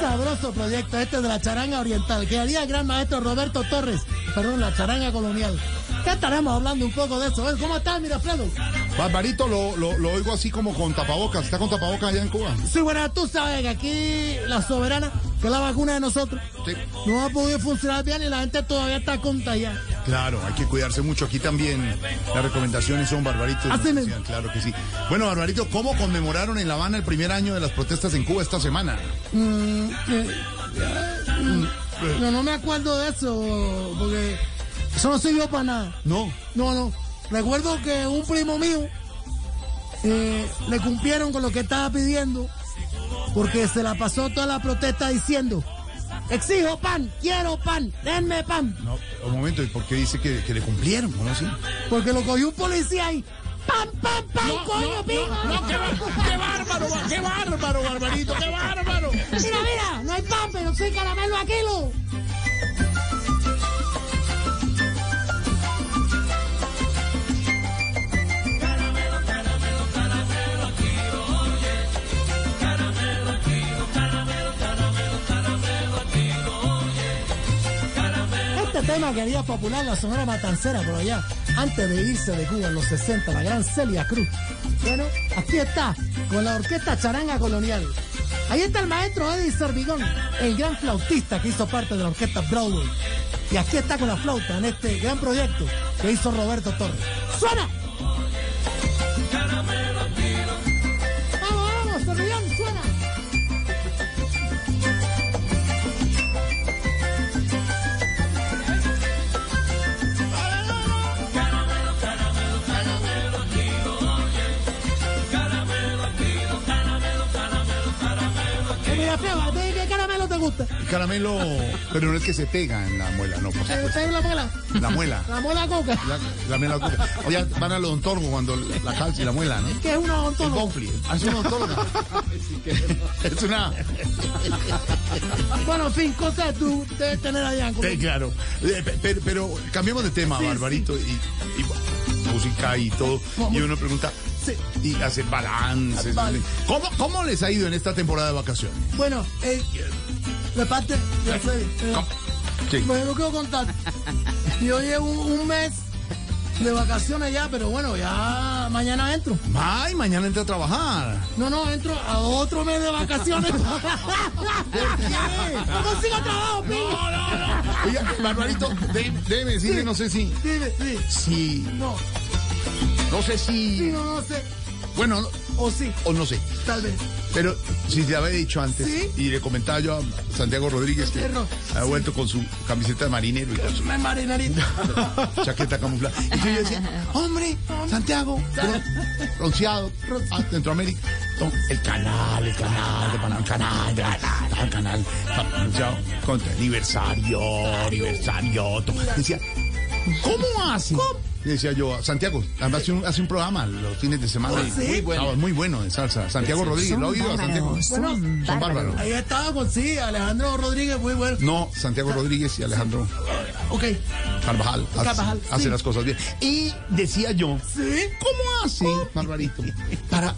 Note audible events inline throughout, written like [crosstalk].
sabroso proyecto este de la charanga oriental que haría el gran maestro Roberto Torres, perdón, la charanga colonial. ¿Qué estaremos hablando un poco de eso? ¿eh? ¿Cómo estás, Mirafredo? Barbarito, lo, lo, lo oigo así como con tapabocas. ¿Está con tapabocas allá en Cuba? Sí, bueno, tú sabes que aquí la soberana, que es la vacuna de nosotros, Sí. no ha podido funcionar bien y la gente todavía está contagiada. Claro, hay que cuidarse mucho. Aquí también las recomendaciones son Barbarito. Claro que sí. Bueno, Barbarito, ¿cómo conmemoraron en La Habana el primer año de las protestas en Cuba esta semana? Mm, eh, mm, no, no me acuerdo de eso, porque eso no sirvió para nada. No. No, no. Recuerdo que un primo mío eh, le cumplieron con lo que estaba pidiendo porque se la pasó toda la protesta diciendo, exijo pan, quiero pan, denme pan. No, un momento, ¿y por qué dice que, que le cumplieron? ¿No así? Porque lo cogió un policía y ¡pam, pam, pam, coño, pico! qué, qué bárbaro, qué bárbaro, Barbarito, qué bárbaro. Mira, mira, no hay pan, pero sí caramelo a kilo. Tema quería popular la Sonora Matancera por allá, antes de irse de Cuba en los 60, la gran Celia Cruz. Bueno, aquí está, con la orquesta Charanga Colonial. Ahí está el maestro Eddie Servigón, el gran flautista que hizo parte de la orquesta Broadway. Y aquí está con la flauta en este gran proyecto que hizo Roberto Torres. ¡Suena! Eh, Mira, feo, ¿a ti qué caramelo te gusta? El caramelo, pero no es que se pega en la muela, no, por ¿Te supuesto. gusta la muela? La muela. La muela coca. La, la muela coca. Oye, van al odontólogo cuando la calza y la muela, ¿no? que es una El odontóloga? Bonfli. Ah, es una odontóloga. [laughs] es una... Bueno, en fin, cosas que tú debes tener allá en Sí, claro. Eh, pe- Pero, pero cambiemos de tema, Sí, Barbarito, y, y música y todo. Y uno pregunta, Sí. y hace balances. Vale. ¿Cómo, ¿Cómo les ha ido en esta temporada de vacaciones? Bueno, eh, de parte de Freddy, eh. Sí. no quiero contar. Yo llevo un, un mes de vacaciones ya, pero bueno, ya mañana entro. Ay, mañana entra a trabajar. No, no, entro a otro mes de vacaciones. [laughs] No consigo trabajo, pico. Oiga, Barbarito, dé- déjeme decirle, no sé si... Dime, sí. Si... No, No sé sí, si... no, no sé. Bueno, O sí, o no sé. tal vez. Pero si te había dicho antes, Sí. y le comentaba yo a Santiago Rodríguez que ha vuelto con su camiseta de marinero y con su [laughs] chaqueta camuflada. Y yo decía, hombre, Santiago, bron- bronceado, ah, Centroamérica. No, el canal, el canal de Panamá, el canal, de- el canal, bronceado, contra aniversario, aniversario. Decía, ¿cómo hace? Le decía yo Santiago, además hace un, hace un programa los fines de semana. ¿Ah, sí? Muy bueno. muy bueno de salsa. Santiago Rodríguez, ¿lo ha oído a Santiago? Bueno, Son bárbaros. ahí estaba con sí, Alejandro Rodríguez, muy bueno. No, Santiago Rodríguez y Alejandro Ok, Carvajal. hace- Carvajal, Hace, sí. las cosas bien. Y decía yo, sí. ¿cómo hace, Barbarito, para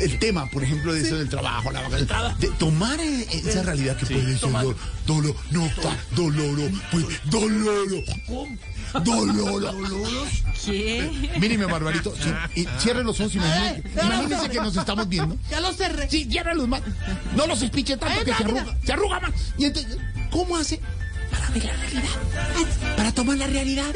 el tema, por ejemplo, de eso del trabajo, la vaca- de tomar eh, esa realidad que puede ser dolor, dolor, no, pa, dolor, pues, dolor, dolor, ¿Qué? Míreme, Barbarito, sí, cierre los ojos, imagínese, Eh, imagínese que nos estamos viendo. Ya lo cerré. Sí, ciérralos más. No los espiche tanto que está, se arruga, se arruga más. Y entonces, ¿cómo hace? Ver la realidad. Para tomar la realidad.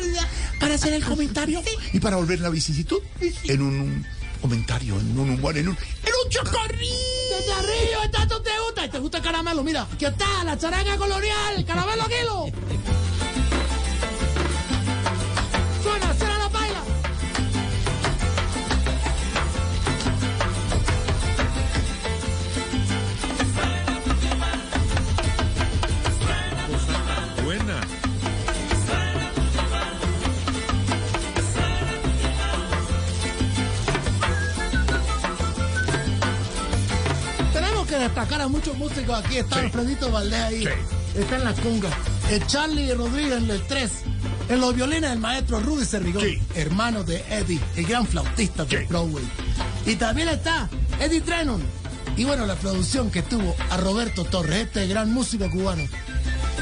Para hacer el comentario. Y para volver la vicisitud en un, un comentario, en un humor, en un, en un chocorrín. Desde arriba, tanto te gusta. Y te gusta el caramelo, mira. Aquí está, la charanga colonial, caramelo kilo. [laughs] Suena, suena Destacar a muchos músicos aquí. Está Sí. Alfredito Valdés ahí. Está en la conga. El Charlie Rodríguez en el 3. En los violines el maestro Rudy Cerrigón, Sí. hermano de Eddie, el gran flautista de Sí. Broadway. Y también está Eddie Trennon Y bueno, la producción que tuvo a Roberto Torres, este gran músico cubano,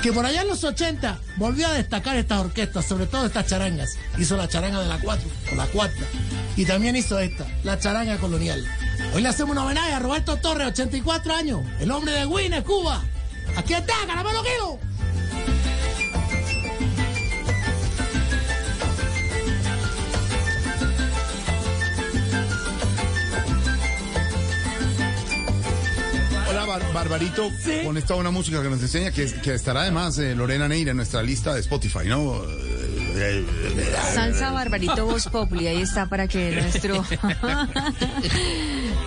que por allá en los 80 volvió a destacar estas orquestas, sobre todo estas charangas. Hizo la charanga de la 4, o la cuarta, y también hizo esta, la charanga colonial. Hoy le hacemos un homenaje a Roberto Torres, 84 años, el hombre de Guinness, Cuba. Aquí está, caramelo kilo. Hola, Bar- Barbarito, Sí. con esta buena música que nos enseña, que, que estará además eh, Lorena Neira en nuestra lista de Spotify, ¿no? Salsa Barbarito Voz Populi, ahí está para que nuestro [laughs] [laughs]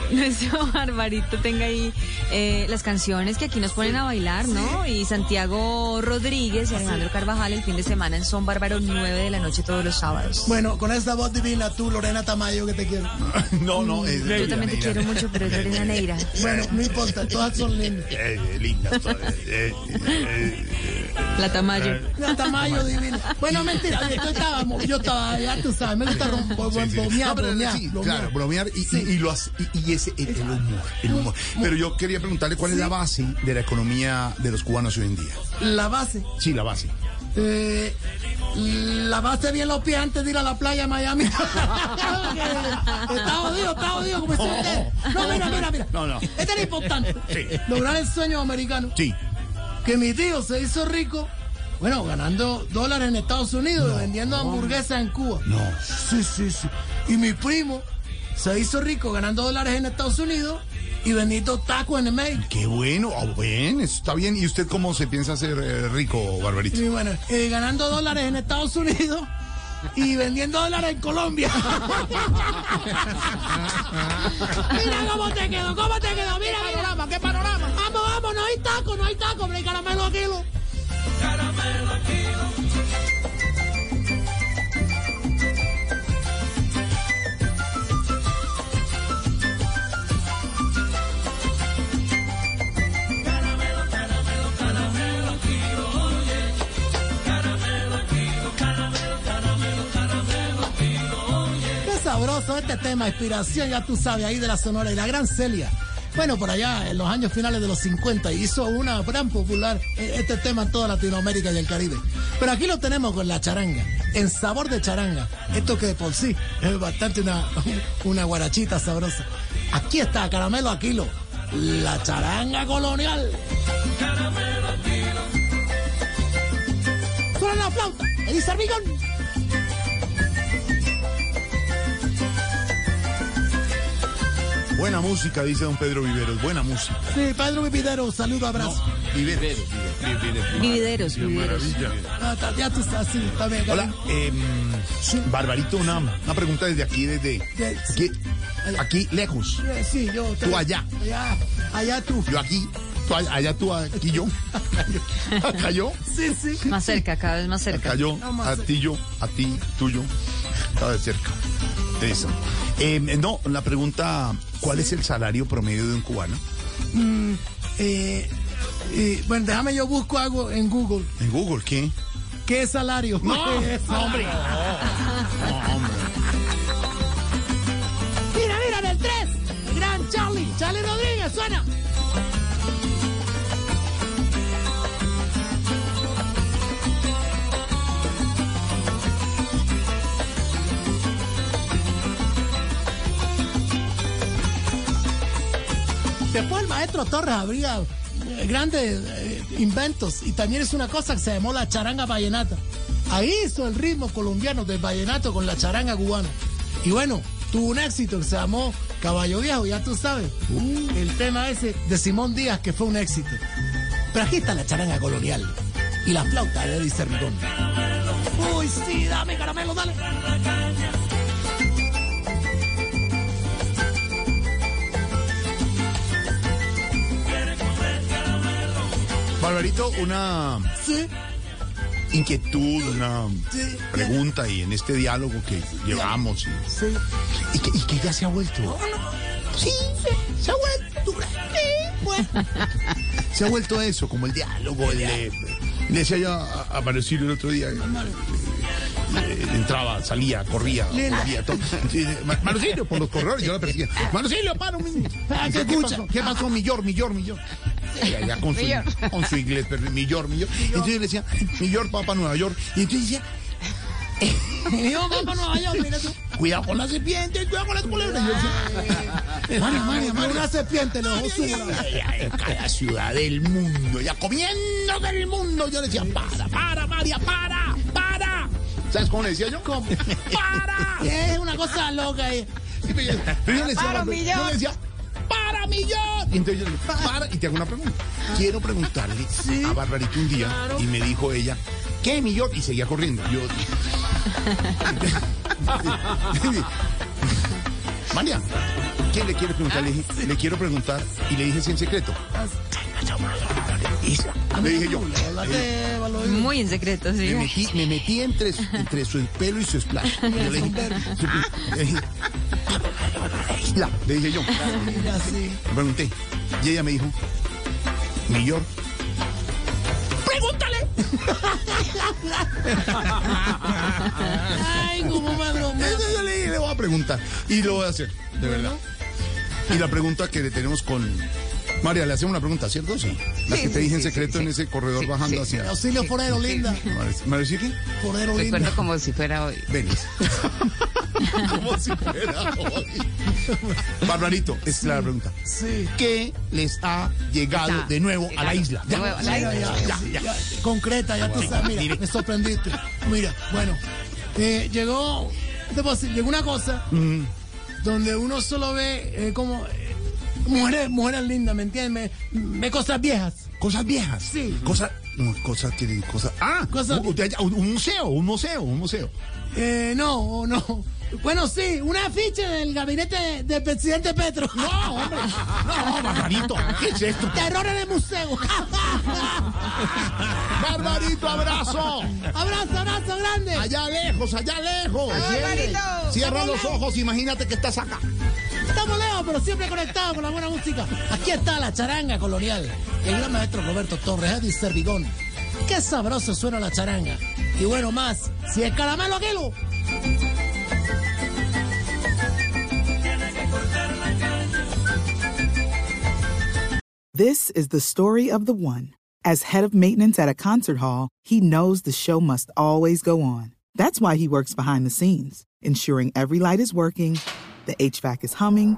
[laughs] nuestro Barbarito tenga ahí eh, las canciones que aquí nos ponen a bailar, ¿no? Y Santiago Rodríguez y Alejandro Carvajal el fin de semana en Son Bárbaro 9 de la noche todos los sábados. Bueno, con esta voz divina, tú, Lorena Tamayo, que te quiero. [laughs] no, no, es Yo también te quiero mucho, pero es Lorena Neira. [laughs] Bueno, no importa, todas son lindas. Eh, eh, linda. eh, La Tamayo. La Tamayo divina. Bueno, mentira, yo estaba, yo estaba, ya tú sabes, me gusta rom- bo- sí, sí. bromear, bromear, claro, bromear y, y- y lo y- y ese el, el humor, el humor. Pero yo quería preguntarle cuál es la base de la economía de los cubanos hoy en día. La base. Sí, la base. Eh, la base bien los pies antes de ir a la playa a Miami. [laughs] está jodido, está jodido como usted. No, mira, mira, mira. No, no. Este era importante. Sí. Lograr el sueño americano. Sí. Que mi tío se hizo rico, bueno, ganando dólares en Estados Unidos y vendiendo hamburguesas en Cuba. No. Sí, sí, sí. Y mi primo se hizo rico ganando dólares en Estados Unidos y vendiendo tacos en el México. Qué bueno, ah, bueno, eso está bien. ¿Y usted cómo se piensa hacer eh, rico, Barbarito? Y bueno, eh, ganando dólares en Estados Unidos y vendiendo dólares en Colombia. [laughs] Mira cómo te quedó, cómo te quedó. Mira, qué panorama, qué panorama. Vamos, vamos, no hay taco, no hay taco, hombre, caramelo a kilo. Qué este tema, inspiración, ya tú sabes, ahí de la Sonora y la gran Celia. Bueno, por allá en los años finales de los 50 hizo una gran popular eh, este tema en toda Latinoamérica y el Caribe. Pero aquí lo tenemos con la charanga, en sabor de charanga. Esto que de por sí es bastante una, [laughs] una guarachita sabrosa. Aquí está, caramelo a kilo, la charanga colonial. Suena la flauta, Elisa Rigón. Buena música, dice don Pedro Viveros. Buena música. Sí, Pedro Vipidero, saludo, abrazo. Viveros. Vivideros, vivideros. Ah, está- ya tú estás, sí, está bien. Hola, eh, Barbarito, una, una pregunta desde aquí, desde De- aquí, aquí lejos. Sí, yo. te- Tú allá. Allá, allá tú. Yo aquí, allá, tú, aquí yo. [laughs] Acá yo, Sí, sí. Más cerca, cada vez más cerca. acá yo, No a ti yo, a ti, tuyo. Está de cerca. Eso. Eh, no, la pregunta, ¿cuál es el salario promedio de un cubano? Eh, eh, bueno, déjame yo busco algo en Google. En Google, ¿qué? ¿Qué salario? No, ¿Qué es [laughs] no, hombre. No, hombre. Mira, mira, en el 3. El gran Charlie. Charlie Rodríguez, suena. Después el maestro Torres habría eh, grandes eh, inventos y también es una cosa que se llamó la charanga vallenata. Ahí hizo el ritmo colombiano del vallenato con la charanga cubana. Y bueno, tuvo un éxito que se llamó Caballo Viejo, ya tú sabes. El tema ese de Simón Díaz que fue un éxito. Pero aquí está la charanga colonial y la flauta de Eddie Cerricón. Uy, sí, dame caramelo, dale. Barbarito, una Sí, inquietud, una Sí. pregunta y en este diálogo que llevamos y, sí. y que, y que ya se ha vuelto. Sí, se, se ha vuelto. Bueno. Se ha vuelto eso, como el diálogo, el de. Le decía yo a, a Mario Silvio el otro día. eh, eh, entraba, salía, corría, volvía, todo. Ma- Manucilio, por los corredores, yo la perseguía. Manucilio, para un minuto. Ah, ¿qué pasó? ¿Qué pasó? Millor, millor, millor. Allá con, su, con su inglés, pero millor, millor. Entonces yo le decía, millor, papá, Nueva York. Y entonces decía, yo, vamos para Nueva York, mira tú. [laughs] cuidado con las serpientes, cuidado con las culebras. Yo María, María, María. Una serpiente, los ojos en cada ciudad del mundo, ya comiendo del mundo. Yo le decía, para, para, María, para, para. ¿Sabes cómo le decía yo? ¿Cómo? ¡Para! [laughs] Es una cosa loca ahí. Pero yo le decía, Para, yo millón. le decía, para millón. Y entonces yo le digo, para, y te hago una pregunta. Quiero preguntarle a Barbarita un día, y me dijo ella, ¿qué millón? Y seguía corriendo. Yo. [laughs] María, ¿quién le quiere preguntar? Le dije, le quiero preguntar, y le dije así en secreto. Le dije yo. Valois. Muy en secreto, sí. Me metí, me metí entre, su- entre su pelo y su splash. [laughs] Yo le dije, [laughs] le dije, "La", le dije yo. Sí. Le pregunté. Y ella me dijo, Millor. ¡Pregúntale! Ay, cómo me bromeo. Eso yo le dije, le voy a preguntar. Y lo voy a hacer, de verdad. Y la pregunta que le tenemos con... María, le hacemos una pregunta, ¿cierto? Sí. La que te dije en secreto en ese corredor bajando hacia... Auxilio forero, linda. ¿María qué? Forero, linda. Recuerdo como si fuera hoy. Vélez. [laughs] [laughs] Como si fuera hoy. Barbarito, esta es la pregunta. Sí. ¿Qué les ha llegado de nuevo a la isla? De nuevo a la isla. ya, ya, ya. ya, concreta, ya tú sabes, mira, me sorprendiste. Mira, bueno, eh, llegó, ¿qué te puedo decir? Llegó una cosa donde uno solo ve eh, como eh, mujeres, mujeres lindas, ¿me entiendes? Me- Ve cosas viejas. Cosas viejas. Sí. Cosas, no, cosas que, cosas. Ah, Cosas- un, un- un museo, un museo, un museo. Eh, no, no. Bueno, sí, un afiche del gabinete del presidente Petro. No, hombre. No, Barbarito, ¿qué es esto? Terror en el museo. [laughs] Barbarito, abrazo. abrazo, abrazo grande. Allá lejos, allá lejos. Barbarito. Cierra los ojos, imagínate que estás acá. Pero siempre conectados con la buena música. Aquí está la charanga colonial. El gran maestro Roberto Torres, Eddie Servigón. Qué sabroso suena la charanga. Y bueno, más, si es caramelo aquilo. This is the story of the one. As head of maintenance at a concert hall, he knows the show must always go on. That's why he works behind the scenes, ensuring every light is working, the HVAC is humming,